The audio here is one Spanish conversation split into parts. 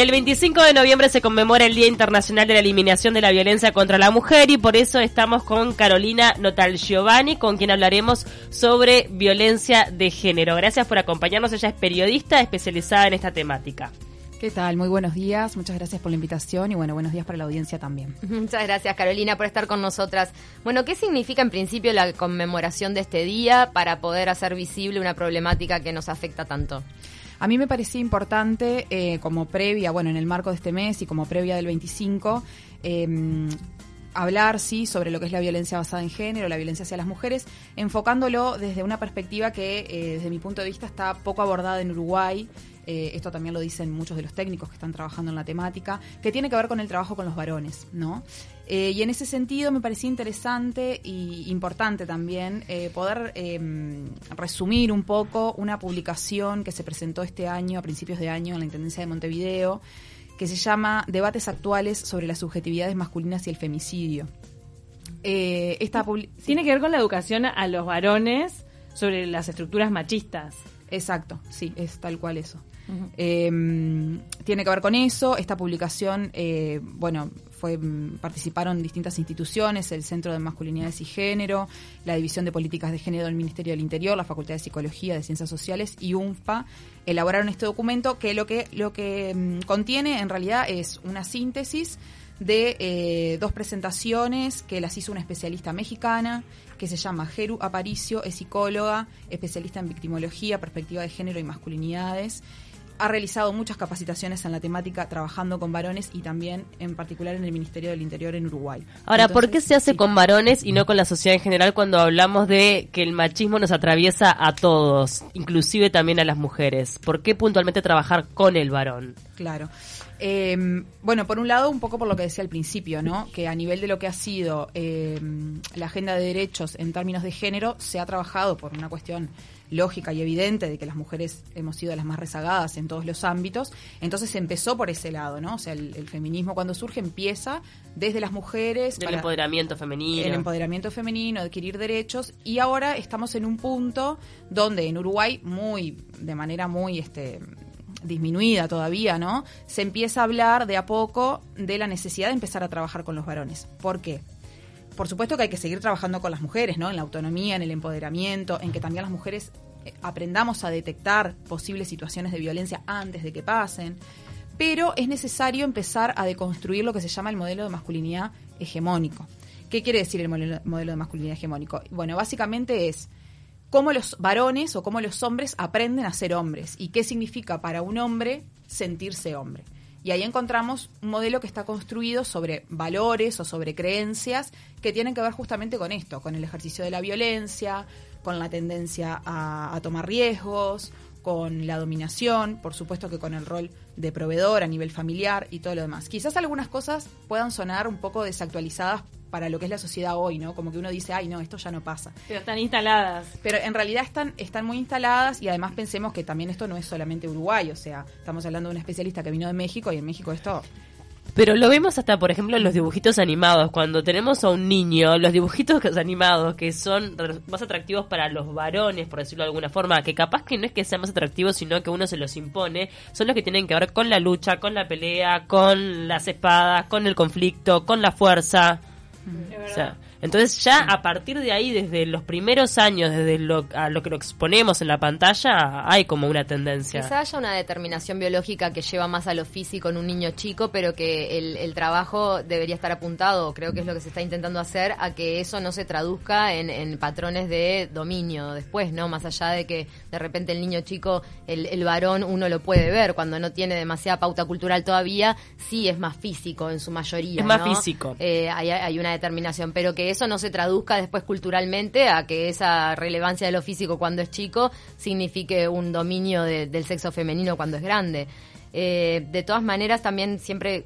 El 25 de noviembre se conmemora el Día Internacional de la Eliminación de la Violencia contra la Mujer y por eso estamos con Carolina Notal Giovanni, con quien hablaremos sobre violencia de género. Gracias por acompañarnos. Ella es periodista especializada en esta temática. ¿Qué tal? Muy buenos días. Muchas gracias por la invitación y bueno, buenos días para la audiencia también. Muchas gracias Carolina por estar con nosotras. Bueno, ¿qué significa en principio la conmemoración de este día para poder hacer visible una problemática que nos afecta tanto? A mí me parecía importante, eh, como previa, bueno, en el marco de este mes y como previa del 25, em, hablar, sí, sobre lo que es la violencia basada en género, la violencia hacia las mujeres, enfocándolo desde una perspectiva que, eh, desde mi punto de vista, está poco abordada en Uruguay. Eh, esto también lo dicen muchos de los técnicos que están trabajando en la temática, que tiene que ver con el trabajo con los varones, ¿no? Eh, y en ese sentido me parecía interesante y importante también eh, poder em, resumir un poco una publicación que se presentó este año, a principios de año, en la Intendencia de Montevideo, que se llama Debates actuales sobre las subjetividades masculinas y el femicidio. esta Tiene que ver con la educación a los varones sobre las estructuras machistas. Exacto, sí, es tal cual eso. Em, tiene que ver con eso. Esta publicación, eh, bueno, fue mm, participaron distintas instituciones, el Centro de Masculinidades y Género, la División de Políticas de Género del Ministerio del Interior, la Facultad de Psicología, de Ciencias Sociales y UNFPA elaboraron este documento que lo que lo que mm, contiene en realidad es una síntesis de eh, dos presentaciones que las hizo una especialista mexicana que se llama Geru Aparicio, es psicóloga, especialista en victimología, perspectiva de género y masculinidades ha realizado muchas capacitaciones en la temática trabajando con varones y también en particular en el Ministerio del Interior en Uruguay. Ahora, ¿por qué se hace con varones y no con la sociedad en general cuando hablamos de que el machismo nos atraviesa a todos, inclusive también a las mujeres? ¿Por qué puntualmente trabajar con el varón? Claro. Em, bueno, por un lado, un poco por lo que decía al principio, ¿no? Que a nivel de lo que ha sido em, la agenda de derechos en términos de género, se ha trabajado por una cuestión lógica y evidente de que las mujeres hemos sido las más rezagadas en todos los ámbitos. Entonces empezó por ese lado, ¿no? O sea, el, feminismo cuando surge empieza desde las mujeres. El empoderamiento femenino. El empoderamiento femenino, adquirir derechos. Y ahora estamos en un punto donde en Uruguay, muy, de manera muy, este disminuida todavía, ¿no? Se empieza a hablar de a poco de la necesidad de empezar a trabajar con los varones. ¿Por qué? Por supuesto que hay que seguir trabajando con las mujeres, ¿no? En la autonomía, en el empoderamiento, en que también las mujeres eh, aprendamos a detectar posibles situaciones de violencia antes de que pasen. Pero es necesario empezar a deconstruir lo que se llama el modelo de masculinidad hegemónico. ¿Qué quiere decir el modelo de masculinidad hegemónico? Bueno, básicamente es cómo los varones o cómo los hombres aprenden a ser hombres y qué significa para un hombre sentirse hombre. Y ahí encontramos un modelo que está construido sobre valores o sobre creencias que tienen que ver justamente con esto, con el ejercicio de la violencia, con la tendencia a, tomar riesgos, con la dominación, por supuesto que con el rol de proveedor a nivel familiar y todo lo demás. Quizás algunas cosas puedan sonar un poco desactualizadas para lo que es la sociedad hoy, ¿no? Como que uno dice, ay, no, esto ya no pasa. Pero están instaladas. Pero en realidad están, están muy instaladas y además pensemos que también esto no es solamente Uruguay, o sea, estamos hablando de un especialista que vino de México y en México esto pero lo vemos hasta, por ejemplo, en los dibujitos animados. Cuando tenemos a un niño, los dibujitos animados que son más atractivos para los varones, por decirlo de alguna forma, que capaz que no es que sean más atractivos, sino que uno se los impone, son los que tienen que ver con la lucha, con la pelea, con las espadas, con el conflicto, con la fuerza. Mm-hmm. O sea, entonces ya a partir de ahí, desde los primeros años, desde lo, a lo que lo exponemos en la pantalla, hay como una tendencia. Quizá haya una determinación biológica que lleva más a lo físico en un niño chico, pero que el, trabajo debería estar apuntado, creo que es lo que se está intentando hacer, a que eso no se traduzca en, patrones de dominio después, ¿no? Más allá de que de repente el niño chico, el, varón, uno lo puede ver cuando no tiene demasiada pauta cultural todavía, sí es más físico en su mayoría. Es más físico. Eh, hay, hay una determinación, pero que eso no se traduzca después culturalmente a que esa relevancia de lo físico cuando es chico signifique un dominio del sexo femenino cuando es grande. Eh, de todas maneras, también siempre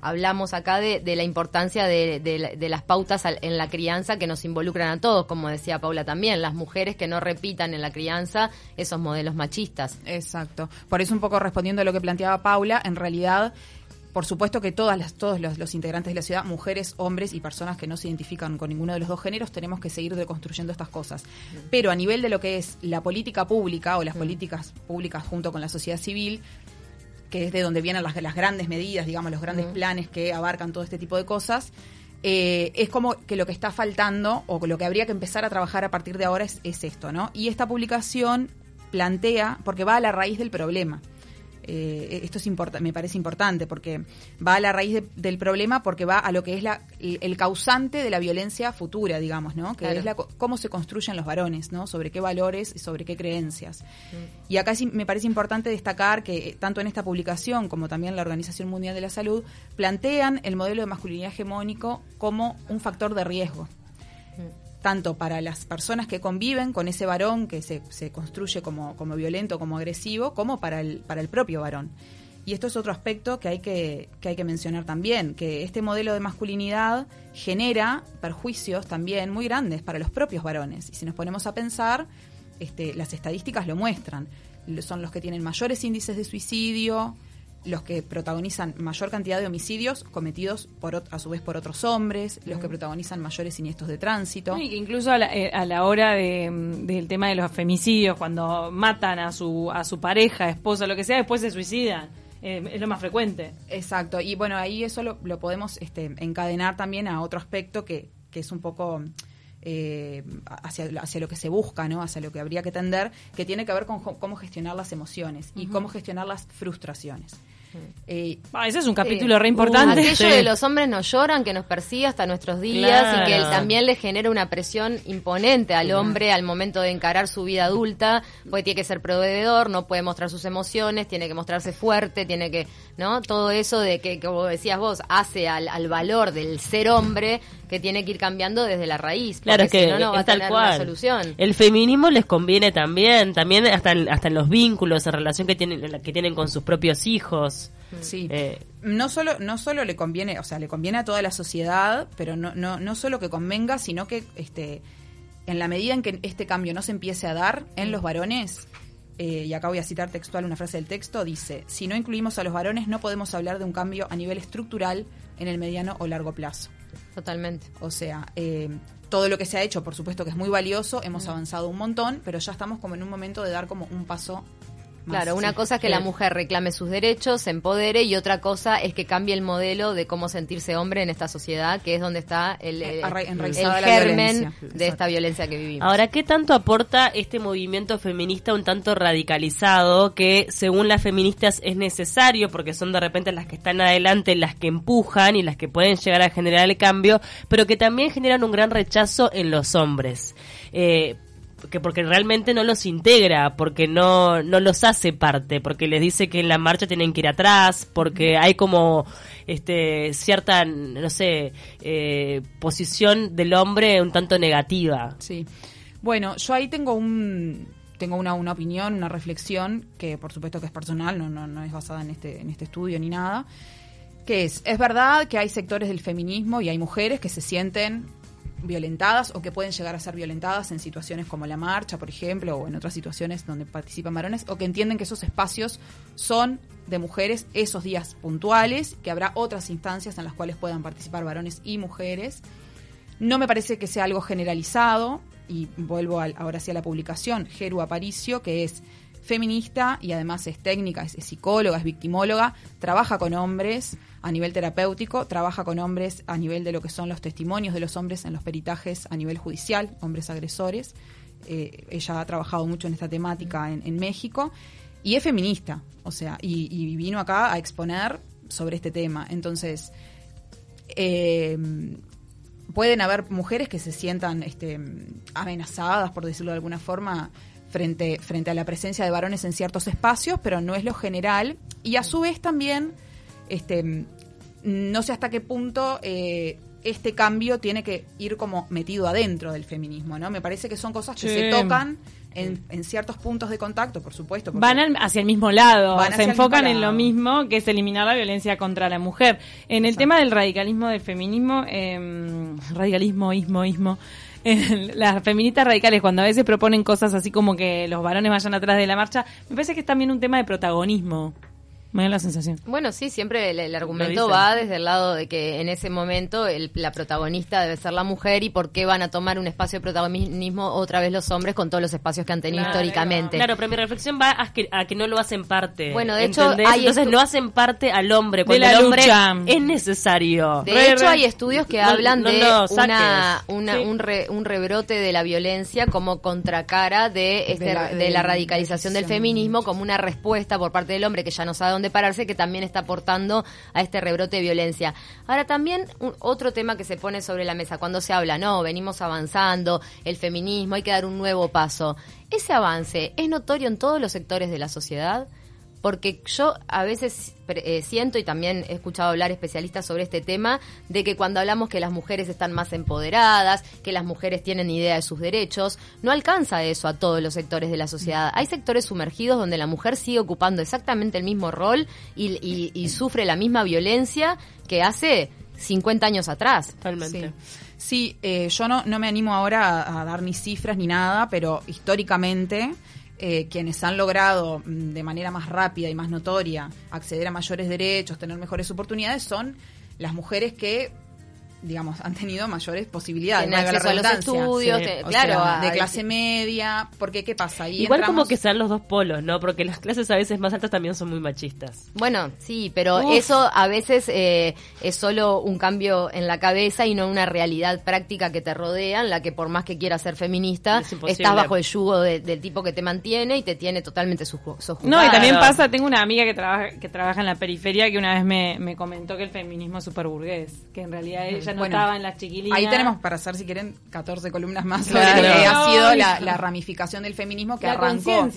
hablamos acá de, la importancia de, las pautas en la crianza que nos involucran a todos, como decía Paula también, las mujeres que no repitan en la crianza esos modelos machistas. Exacto. Por eso un poco respondiendo a lo que planteaba Paula, en realidad por supuesto que todas las, todos los, integrantes de la ciudad, mujeres, hombres y personas que no se identifican con ninguno de los dos géneros, tenemos que seguir deconstruyendo estas cosas. Pero a nivel de lo que es la política pública o las políticas públicas junto con la sociedad civil, que es de donde vienen las, las grandes medidas, digamos, los grandes planes que abarcan todo este tipo de cosas, eh, es como que lo que está faltando o lo que habría que empezar a trabajar a partir de ahora es, es esto, ¿no? Y esta publicación plantea, porque va a la raíz del problema. Eh, esto es importa, me parece importante porque va a la raíz de- del problema porque va a lo que es la, el, el causante de la violencia futura, digamos, ¿no? Que Claro. es la, cómo se construyen los varones, ¿no? Sobre qué valores y sobre qué creencias. Y acá sí me parece importante destacar que eh, tanto en esta publicación como también la Organización Mundial de la Salud plantean el modelo de masculinidad hegemónico como un factor de riesgo tanto para las personas que conviven con ese varón que se, se construye como, como violento, como agresivo, como para el, para el propio varón. Y esto es otro aspecto que hay que, que hay que mencionar también, que este modelo de masculinidad genera perjuicios también muy grandes para los propios varones. Y si nos ponemos a pensar, este, las estadísticas lo muestran. Son los que tienen mayores índices de suicidio, los que protagonizan mayor cantidad de homicidios cometidos por, a su vez por otros hombres, los que protagonizan mayores siniestros de tránsito. Y que incluso a la, eh, a la hora de, mm, del tema de los femicidios, cuando matan a su, a su pareja, esposa, lo que sea, después se suicidan. Eh, es lo más frecuente. Exacto, y bueno, ahí eso lo, lo podemos este, encadenar también a otro aspecto que, que es un poco eh, hacia, hacia lo que se busca, ¿no? hacia lo que habría que tender, que tiene que ver con cómo gestionar las emociones y cómo gestionar las frustraciones. Eh, Ah, ese es un capítulo re importante. Aquello Sí. de los hombres nos lloran, que nos persigue hasta nuestros días Claro. y que también le genera una presión imponente al hombre al momento de encarar su vida adulta, porque tiene que ser proveedor, no puede mostrar sus emociones, tiene que mostrarse fuerte, tiene que, ¿no? Todo eso de que, como decías vos, hace al, al valor del ser hombre que tiene que ir cambiando desde la raíz. Claro, porque es que si no, no va a tener cual. una solución. El feminismo les conviene también, también hasta en, hasta en los vínculos, en relación que tienen que tienen con sus propios hijos. Sí. Eh, no solo no solo le conviene o sea le conviene a toda la sociedad pero no no no solo que convenga sino que este en la medida en que este cambio no se empiece a dar en los varones eh, y acá voy a citar textual una frase del texto dice si no incluimos a los varones no podemos hablar de un cambio a nivel estructural en el mediano o largo plazo Totalmente. o sea eh, todo lo que se ha hecho por supuesto que es muy valioso hemos avanzado un montón pero ya estamos como en un momento de dar como un paso. Claro, una Sí. cosa es que la mujer reclame sus derechos, se empodere y otra cosa es que cambie el modelo de cómo sentirse hombre en esta sociedad, que es donde está el, el, germen de esta violencia que vivimos. Ahora, ¿qué tanto aporta este movimiento feminista un tanto radicalizado que, según las feministas, es necesario porque son de repente las que están adelante, las que empujan y las que pueden llegar a generar el cambio, pero que también generan un gran rechazo en los hombres? Eh, que porque realmente no los integra, porque no, no los hace parte, porque les dice que en la marcha tienen que ir atrás, porque hay como este cierta, no sé, eh, posición del hombre un tanto negativa. Sí. Bueno, yo ahí tengo un tengo una, una opinión, una reflexión que por supuesto que es personal, no, no, no es basada en este, en este estudio ni nada. Que es, es verdad que hay sectores del feminismo y hay mujeres que se sienten violentadas o que pueden llegar a ser violentadas en situaciones como la marcha, por ejemplo, o en otras situaciones donde participan varones, o que entienden que esos espacios son de mujeres esos días puntuales, que habrá otras instancias en las cuales puedan participar varones y mujeres. No me parece que sea algo generalizado, y vuelvo ahora sí a la publicación, Geru Aparicio, que es feminista y además es técnica, es, psicóloga, es victimóloga, trabaja con hombres a nivel terapéutico, trabaja con hombres a nivel de lo que son los testimonios de los hombres en los peritajes a nivel judicial, hombres agresores. Eh, ella ha trabajado mucho en esta temática en, México y es feminista, o sea, y, y vino acá a exponer sobre este tema. Entonces, eh, pueden haber mujeres que se sientan este, amenazadas, por decirlo de alguna forma, frente, frente a la presencia de varones en ciertos espacios, pero no es lo general. Y a su vez también, este, no sé hasta qué punto eh, este cambio tiene que ir como metido adentro del feminismo, ¿no? Me parece que son cosas que Sí. se tocan en, en ciertos puntos de contacto, por supuesto. Van al- hacia el mismo lado, se enfocan en lo mismo, que es eliminar la violencia contra la mujer. En el Exacto. tema del radicalismo, del feminismo, eh, radicalismo, ismo, ismo, eh, las feministas radicales cuando a veces proponen cosas así como que los varones vayan atrás de la marcha, me parece que es también un tema de protagonismo. Me da la sensación. Bueno, sí, siempre el, el argumento va desde el lado de que en ese momento el- la protagonista debe ser la mujer y por qué van a tomar un espacio de protagonismo otra vez los hombres con todos los espacios que han tenido Claro, históricamente. Claro, pero mi reflexión va a que, a que no lo hacen parte. Bueno, de hecho, Entonces no hacen parte al hombre cuando la el hombre lucha. es necesario. De Re, hecho, re. hay estudios que No- hablan no de una, una- Sí. un, re- un rebrote de la violencia como contracara de, este- De la- de de la radicalización del feminismo como una respuesta por parte del hombre que ya no sabe dónde pararse, que también está aportando a este rebrote de violencia. Ahora, también un- otro tema que se pone sobre la mesa cuando se habla, no, venimos avanzando, el feminismo, hay que dar un nuevo paso. ¿Ese avance es notorio en todos los sectores de la sociedad? Porque yo a veces pre- eh, siento y también he escuchado hablar especialistas sobre este tema de que cuando hablamos que las mujeres están más empoderadas, que las mujeres tienen idea de sus derechos, no alcanza eso a todos los sectores de la sociedad. Hay sectores sumergidos donde la mujer sigue ocupando exactamente el mismo rol y, y- y sufre la misma violencia que hace 50 años atrás. Totalmente. Sí, Sí, eh, yo no, no me animo ahora a, a dar ni cifras ni nada, pero históricamente eh, quienes han logrado mm, de manera más rápida y más notoria acceder a mayores derechos, tener mejores oportunidades, son las mujeres que digamos, han tenido mayores posibilidades. Tienen acceso a los estudios, Sí. te- O claro, sea, de clase media, porque ¿qué pasa? Ahí Igual como que sean los dos polos, ¿no? Porque las clases a veces más altas también son muy machistas. Bueno, sí, pero Uf. eso a veces eh, es solo un cambio en la cabeza y no una realidad práctica que te rodea, en la que por más que quieras ser feminista, Es estás bajo el yugo de- del tipo que te mantiene y te tiene totalmente suju- sojuzgada. No, y también pasa, tengo una amiga que trabaja, que trabaja en la periferia que una vez me, me comentó que el feminismo es súper burgués, que en realidad ella Bueno, notaba en las chiquilinas. Ahí tenemos para hacer, si quieren, 14 columnas más sobre Claro. lo que ha sido la, la ramificación del feminismo que La arrancó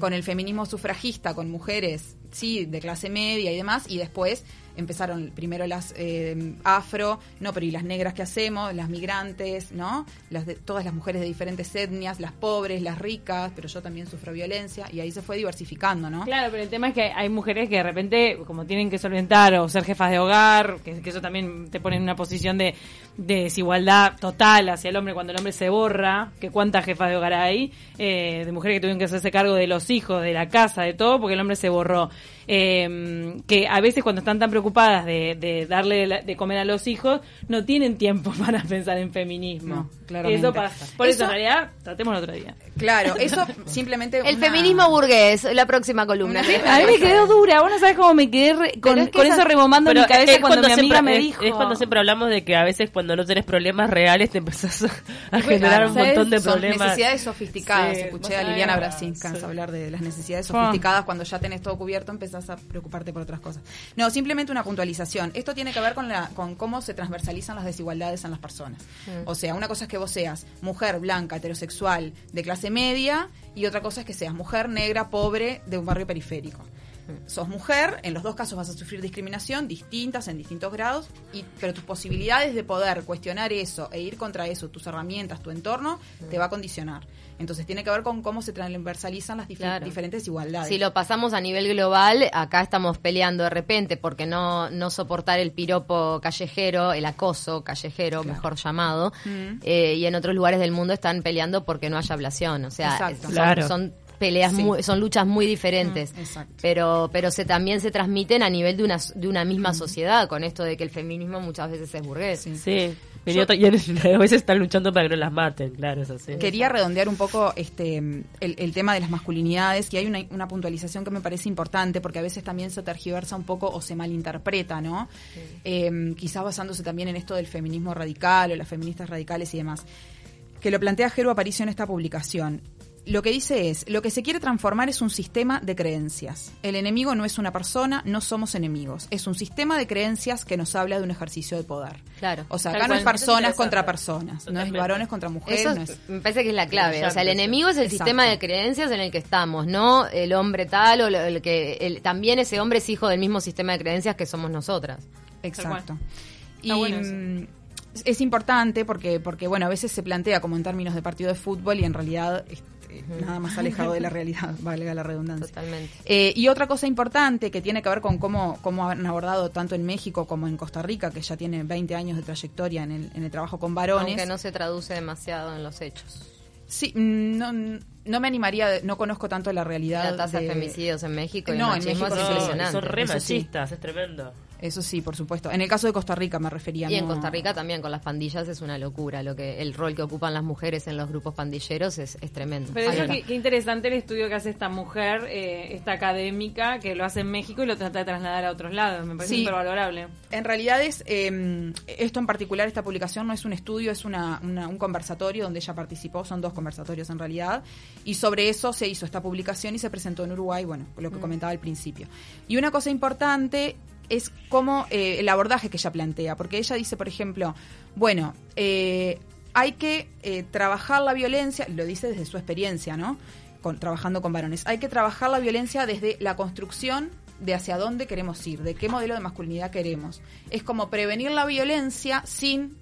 con el feminismo sufragista, con mujeres, sí, de clase media y demás, y después empezaron primero las eh, afro, no, pero y las negras que hacemos, las migrantes, ¿no? Las de, todas las mujeres de diferentes etnias, las pobres, las ricas, pero yo también sufro violencia, y ahí se fue diversificando, ¿no? Claro, pero el tema es que hay mujeres que de repente, como tienen que solventar o ser jefas de hogar, que, eso también te pone en una posición de, de desigualdad total hacia el hombre cuando el hombre se borra, que cuántas jefas de hogar hay, eh, de mujeres que tuvieron que hacerse cargo de los hijos, de la casa, de todo, porque el hombre se borró. Eh, que a veces cuando están tan preocupadas de, de darle la- de comer a los hijos, no tienen tiempo para pensar en feminismo. No. Eso pasa. Por eso, Eso- en realidad, tratemos otro día. Claro, eso simplemente... El una- feminismo burgués, la próxima columna. A mí me quedó dura, vos no sabes cómo me quedé re- con, es que con esa- eso rebombando en mi cabeza es cuando, mi amiga siempre- me dijo. Es cuando siempre hablamos de que a veces cuando no tenés problemas reales te empezás a, a Claro, generar un ¿sabes? montón de Son problemas. necesidades sofisticadas. Sí, Escuché a Liliana. Brasincas Sí. hablar de las necesidades sofisticadas. Cuando ya tenés todo cubierto, empezás a preocuparte por otras cosas. No, simplemente una puntualización. Esto tiene que ver con, la, con cómo se transversalizan las desigualdades en las personas. O sea, una cosa es que vos seas mujer blanca, heterosexual, de clase media, y otra cosa es que seas mujer negra, pobre, de un barrio periférico. Sos mujer, en los dos casos vas a sufrir discriminación distintas en distintos grados, y, pero tus posibilidades de poder cuestionar eso e ir contra eso, tus herramientas, tu entorno, te va a condicionar. Entonces tiene que ver con cómo se transversalizan las dif- Claro. diferentes igualdades. Si lo pasamos a nivel global, acá estamos peleando de repente porque no, no soportar el piropo callejero, el acoso callejero, mejor llamado, Mm. eh, y en otros lugares del mundo están peleando porque no haya ablación. O sea, Exacto. son, Claro. son peleas Sí. muy, son luchas muy diferentes. Mm, exacto. Pero, pero se también se transmiten a nivel de una, de una misma Mm. sociedad, con esto de que el feminismo muchas veces es burgués. Sí. Otra- y a veces están luchando para que no las maten, claro, es así. Quería redondear un poco este el, el tema de las masculinidades y hay una, una puntualización que me parece importante porque a veces también se tergiversa un poco o se malinterpreta, ¿no? Eh, quizás basándose también en esto del feminismo radical o las feministas radicales y demás. Que lo plantea Jero Aparicio en esta publicación. Lo que dice es, lo que se quiere transformar es un sistema de creencias. El enemigo no es una persona, no somos enemigos. Es un sistema de creencias que nos habla de un ejercicio de poder. Claro. O sea, acá no es personas contra personas, no es varones contra mujeres, Eso no es- me parece que es la clave. O sea, el enemigo es el Exacto. sistema de creencias en el que estamos, no el hombre tal o lo- el que el- también ese hombre es hijo del mismo sistema de creencias que somos nosotras. Exacto. Y Está bueno eso. mm, es importante porque, porque, bueno, a veces se plantea como en términos de partido de fútbol y en realidad nada más alejado de la realidad, valga la redundancia. Totalmente. Eh, y otra cosa importante que tiene que ver con cómo, cómo han abordado tanto en México como en Costa Rica, que ya tiene 20 años de trayectoria en el, en el trabajo con varones. Aunque no se traduce demasiado en los hechos. Sí, mm, no, no me animaría, no conozco tanto la realidad. La tasa de de- femicidios en México y No, el en México es impresionante. son re sí. machistas, es tremendo. Eso sí, por supuesto. En el caso de Costa Rica me refería. Y en no- Costa Rica también con las pandillas es una locura. Lo que el rol que ocupan las mujeres en los grupos pandilleros es, es tremendo. Pero eso qué, qué interesante el estudio que hace esta mujer, eh, esta académica, que lo hace en México y lo trata de trasladar a otros lados. Me parece Sí. súper valorable. En realidad es, eh, esto en particular, esta publicación no es un estudio, es una, una- un conversatorio donde ella participó, son dos conversatorios en realidad, y sobre eso se hizo esta publicación y se presentó en Uruguay, bueno, lo que comentaba al principio. Y una cosa importante es cómo eh, el abordaje que ella plantea, porque ella dice, por ejemplo, bueno, eh, hay que eh, trabajar la violencia, lo dice desde su experiencia, ¿no? Con, trabajando con varones. Hay que trabajar la violencia desde la construcción de hacia dónde queremos ir, de qué modelo de masculinidad queremos. Es como prevenir la violencia sin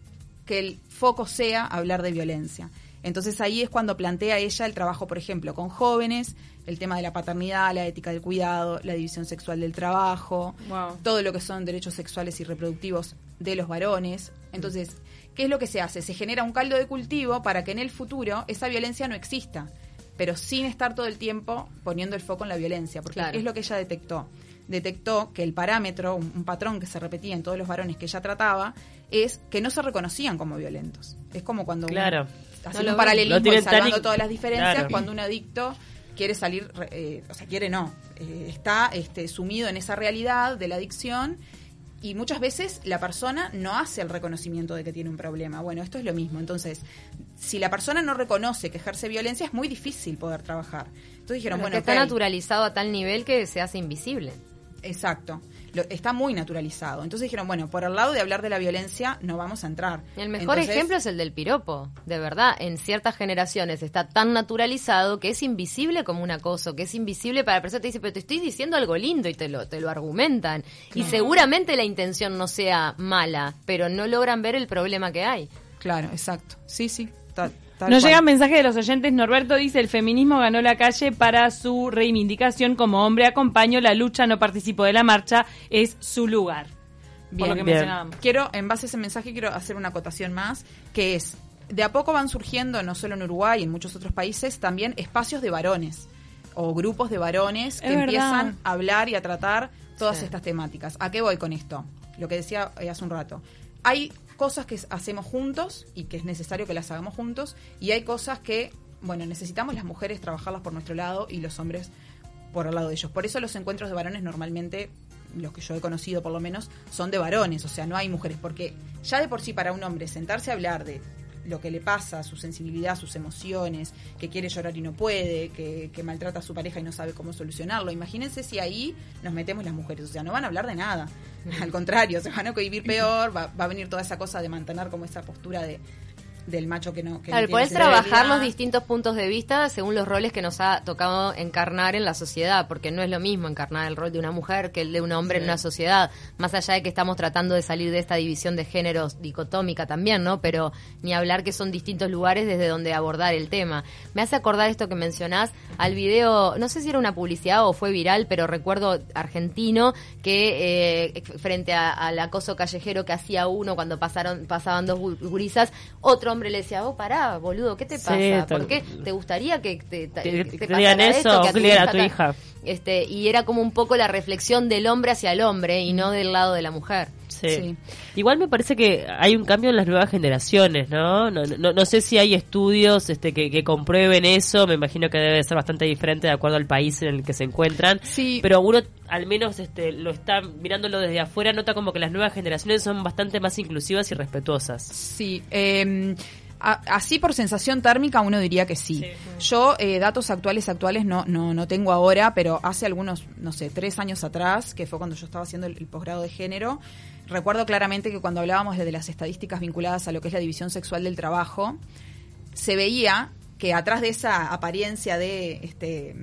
que el foco sea hablar de violencia. Entonces ahí es cuando plantea ella el trabajo, por ejemplo, con jóvenes, el tema de la paternidad, la ética del cuidado, la división sexual del trabajo, Wow. todo lo que son derechos sexuales y reproductivos de los varones. Entonces, ¿qué es lo que se hace? Se genera un caldo de cultivo para que en el futuro esa violencia no exista, pero sin estar todo el tiempo poniendo el foco en la violencia, porque Claro. es lo que ella detectó. Detectó que el parámetro, un, un patrón que se repetía en todos los varones que ella trataba, es que no se reconocían como violentos. Es como cuando uno- Claro. Haciendo un paralelismo y salvando todas las diferencias, Claro. cuando un adicto quiere salir, re- eh, o sea, quiere no, eh, está este, sumido en esa realidad de la adicción y muchas veces la persona no hace el reconocimiento de que tiene un problema. Bueno, esto es lo mismo. Entonces, si la persona no reconoce que ejerce violencia, es muy difícil poder trabajar. Entonces dijeron, Pero bueno, que está naturalizado a tal nivel que se hace invisible. Exacto. Lo- está muy naturalizado. Entonces dijeron, bueno, por el lado de hablar de la violencia no vamos a entrar. El mejor Entonces, ejemplo es el del piropo. De verdad, en ciertas generaciones está tan naturalizado que es invisible como un acoso, que es invisible para la persona que te dice, pero te estoy diciendo algo lindo y te lo, te lo argumentan. Y seguramente la intención no sea mala, pero no logran ver el problema que hay. Claro, exacto. Sí, sí. Tal Nos cual. llegan mensajes de los oyentes. Norberto dice, el feminismo ganó la calle para su reivindicación. Como hombre acompaño la lucha, no participo de la marcha, es su lugar. Por Bien, lo que bien. mencionábamos. Quiero, en base a ese mensaje, quiero hacer una acotación más, que es, de a poco van surgiendo, no solo en Uruguay, en muchos otros países, también espacios de varones o grupos de varones que empiezan a hablar y a tratar todas Sí. estas temáticas. ¿A qué voy con esto? Lo que decía eh, hace un rato. Hay cosas que hacemos juntos y que es necesario que las hagamos juntos y hay cosas que, bueno, necesitamos las mujeres trabajarlas por nuestro lado y los hombres por el lado de ellos. Por eso los encuentros de varones normalmente, los que yo he conocido por lo menos, son de varones, o sea, no hay mujeres, porque ya de por sí para un hombre sentarse a hablar de lo que le pasa, su sensibilidad, sus emociones, que quiere llorar y no puede, que, que maltrata a su pareja y no sabe cómo solucionarlo. Imagínense si ahí nos metemos las mujeres, o sea, no van a hablar de nada. Al contrario, se van a vivir peor, va, va a venir toda esa cosa de mantener como esa postura de del macho que no que no Claro, tiene podés trabajar los distintos puntos de vista según los roles que nos ha tocado encarnar en la sociedad, porque no es lo mismo encarnar el rol de una mujer que el de un hombre en una sociedad, más allá de que estamos tratando de salir de esta división de géneros dicotómica también, ¿no? Pero ni hablar que son distintos lugares desde donde abordar el tema. Me hace acordar esto que mencionás al video, no sé si era una publicidad o fue viral, pero recuerdo argentino que eh, frente a- al acoso callejero que hacía uno cuando pasaron pasaban dos gu- gurisas, otro hombre le decía, oh, pará, boludo, ¿qué te Sí, pasa? tal- ¿Por qué te gustaría que te, te- pasara digan eso, esto, que a tu ta- hija? Este, y era como un poco la reflexión del hombre hacia el hombre y no del lado de la mujer. Sí. Sí. Igual me parece que hay un cambio en las nuevas generaciones, ¿no? No, no, no sé si hay estudios este, que, que comprueben eso, me imagino que debe ser bastante diferente de acuerdo al país en el que se encuentran. Sí. Pero uno al menos este, lo está mirándolo desde afuera, nota como que las nuevas generaciones son bastante más inclusivas y respetuosas. Sí, eh, así por sensación térmica uno diría que sí. Sí. Yo eh, datos actuales actuales no, no no tengo ahora, pero hace algunos, no sé, tres años atrás, que fue cuando yo estaba haciendo el, el posgrado de género, recuerdo claramente que cuando hablábamos de las estadísticas vinculadas a lo que es la división sexual del trabajo, se veía que atrás de esa apariencia de este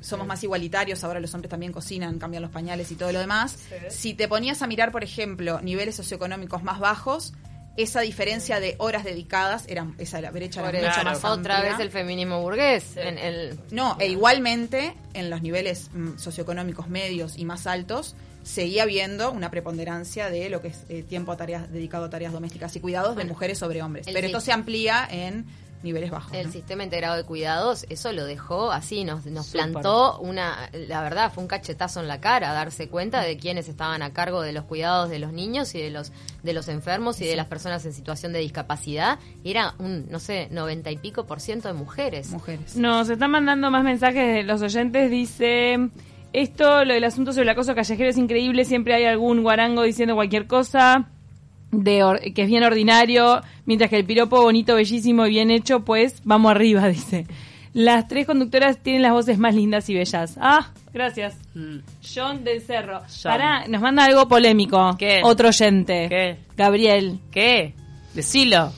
somos más igualitarios, ahora los hombres también cocinan, cambian los pañales y todo lo demás. Si te ponías a mirar, por ejemplo, niveles socioeconómicos más bajos, esa diferencia de horas dedicadas, era, esa la brecha mucho eso, más otra amplia. vez el feminismo burgués. En el, No, e igualmente en los niveles mm, socioeconómicos medios y más altos seguía habiendo una preponderancia de lo que es eh, tiempo a tareas dedicado a tareas domésticas y cuidados de mujeres sobre hombres. Pero sí. esto se amplía en niveles bajos. El ¿no? sistema integrado de cuidados, eso lo dejó así, nos, nos plantó una, la verdad, fue un cachetazo en la cara, darse cuenta de quiénes estaban a cargo de los cuidados de los niños y de los, de los enfermos y de las personas en situación de discapacidad. Y era un, no sé, noventa y pico por ciento de mujeres. Mujeres. Nos están mandando más mensajes de los oyentes. Dice: Esto, lo del asunto sobre el acoso callejero es increíble. Siempre hay algún guarango diciendo cualquier cosa. De or- que es bien ordinario, mientras que el piropo bonito, bellísimo y bien hecho, pues vamos arriba, dice. Las tres conductoras tienen las voces más lindas y bellas. Ah, gracias. Mm. John del Cerro. John. Pará, nos manda algo polémico. ¿Qué? Otro oyente. ¿Qué? Gabriel. ¿Qué? Decilo.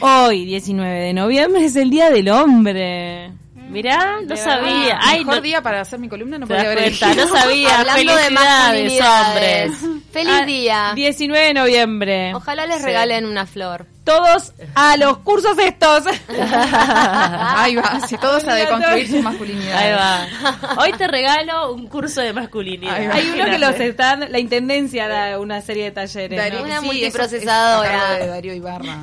Hoy, 19 de noviembre, es el Día del Hombre. Mirá, no sabía. Ay, mejor no, día para hacer mi columna no ¿Te das podía haber cuenta? No sabía. Hablando de Felicidades, hombres. Feliz Ah, día. 19 de noviembre. Ojalá les Sí. regalen una flor. Todos a los cursos estos. Ahí va, si todos a deconstruir sus Ahí masculinidades. va. Hoy te regalo un curso de masculinidad. Ahí va. Hay uno que los están, la intendencia da una serie de talleres. Darío- ¿no? Una sí, multiprocesadora. es de Darío Ibarra.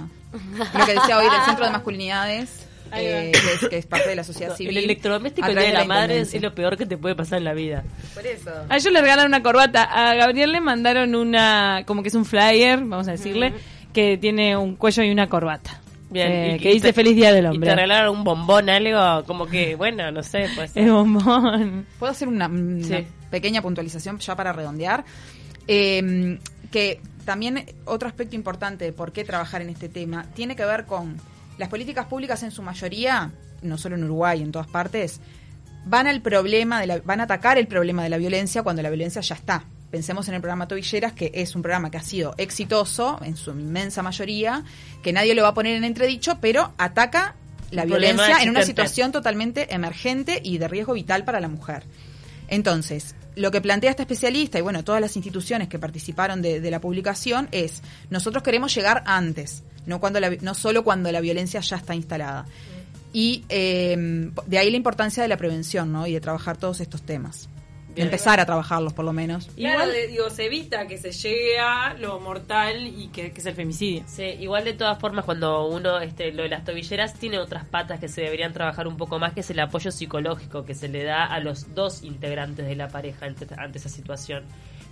Lo que decía hoy del Centro de Masculinidades, Ahí. Eh, que, es, que es parte de la sociedad El civil. electrodoméstico a el día de la madre es lo peor que te puede pasar en la vida. Por eso. A ellos le regalaron una corbata. A Gabriel le mandaron una, como que es un flyer, vamos a decirle, que tiene un cuello y una corbata. Bien, Eh, y- que y dice te- Feliz Día del Y Hombre. te regalaron un bombón, algo como que, bueno, no sé, pues. Es bombón. ¿Puedo hacer una, una Sí. pequeña puntualización ya para redondear? Eh, que también otro aspecto importante de por qué trabajar en este tema tiene que ver con las políticas públicas en su mayoría, no solo en Uruguay, en todas partes, van al problema de la, van a atacar el problema de la violencia cuando la violencia ya está. Pensemos en el programa Tobilleras, que es un programa que ha sido exitoso en su inmensa mayoría, que nadie lo va a poner en entredicho, pero ataca la violencia en una situación totalmente emergente y de riesgo vital para la mujer. Entonces, lo que plantea esta especialista y bueno, todas las instituciones que participaron de, la publicación es, nosotros queremos llegar antes, no, cuando la no solo cuando la violencia ya está instalada. Y eh, de ahí la importancia de la prevención ¿no? y de trabajar todos estos temas. De Bien. empezar a trabajarlos por lo menos. Igual, digo, se evita que se llegue a lo mortal y que, que es el femicidio. Sí, igual de todas formas cuando uno, este, lo de las tobilleras tiene otras patas que se deberían trabajar un poco más, que es el apoyo psicológico que se le da a los dos integrantes de la pareja ante, ante esa situación,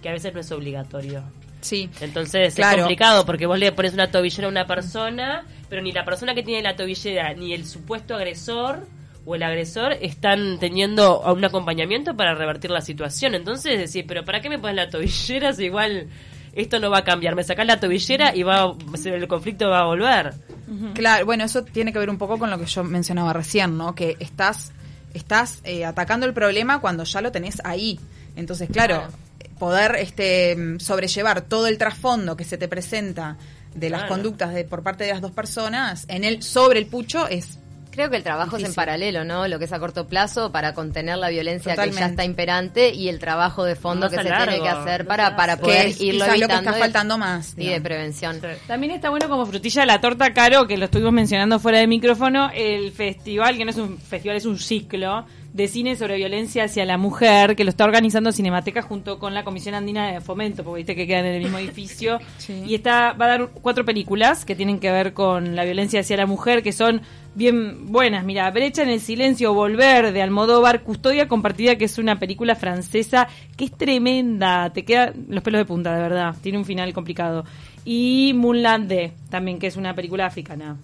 que a veces no es obligatorio. Sí. Entonces Claro. es complicado porque vos le pones una tobillera a una persona, pero ni la persona que tiene la tobillera ni el supuesto agresor o el agresor están teniendo un acompañamiento para revertir la situación. Entonces decir, pero ¿para qué me pones la tobillera si igual esto no va a cambiar? Me sacás la tobillera y va el conflicto va a volver. Claro, bueno, eso tiene que ver un poco con lo que yo mencionaba recién, ¿no? Que estás, estás eh, atacando el problema cuando ya lo tenés ahí. Entonces, claro, Claro. poder este, sobrellevar todo el trasfondo que se te presenta de las Claro. conductas de, por parte de las dos personas en el sobre el pucho es Creo que el trabajo es en paralelo, ¿no? Lo que es a corto plazo para contener la violencia que ya está imperante y el trabajo de fondo Más que se largo, tiene que hacer para, para poder es irlo quizás lo que evitando está y- faltando más. y de prevención. También está bueno como frutilla de la torta caro, que lo estuvimos mencionando fuera de micrófono, el festival, que no es un festival, es un ciclo de cine sobre violencia hacia la mujer, que lo está organizando Cinemateca junto con la Comisión Andina de Fomento, porque viste que quedan en el mismo edificio. Sí. Y está, va a dar cuatro películas que tienen que ver con la violencia hacia la mujer, que son bien buenas. Mira, Brecha en el silencio, Volver de Almodóvar, Custodia compartida, que es una película francesa que es tremenda, te queda los pelos de punta, de verdad. Tiene un final complicado. Y Moonland D, también, que es una película africana.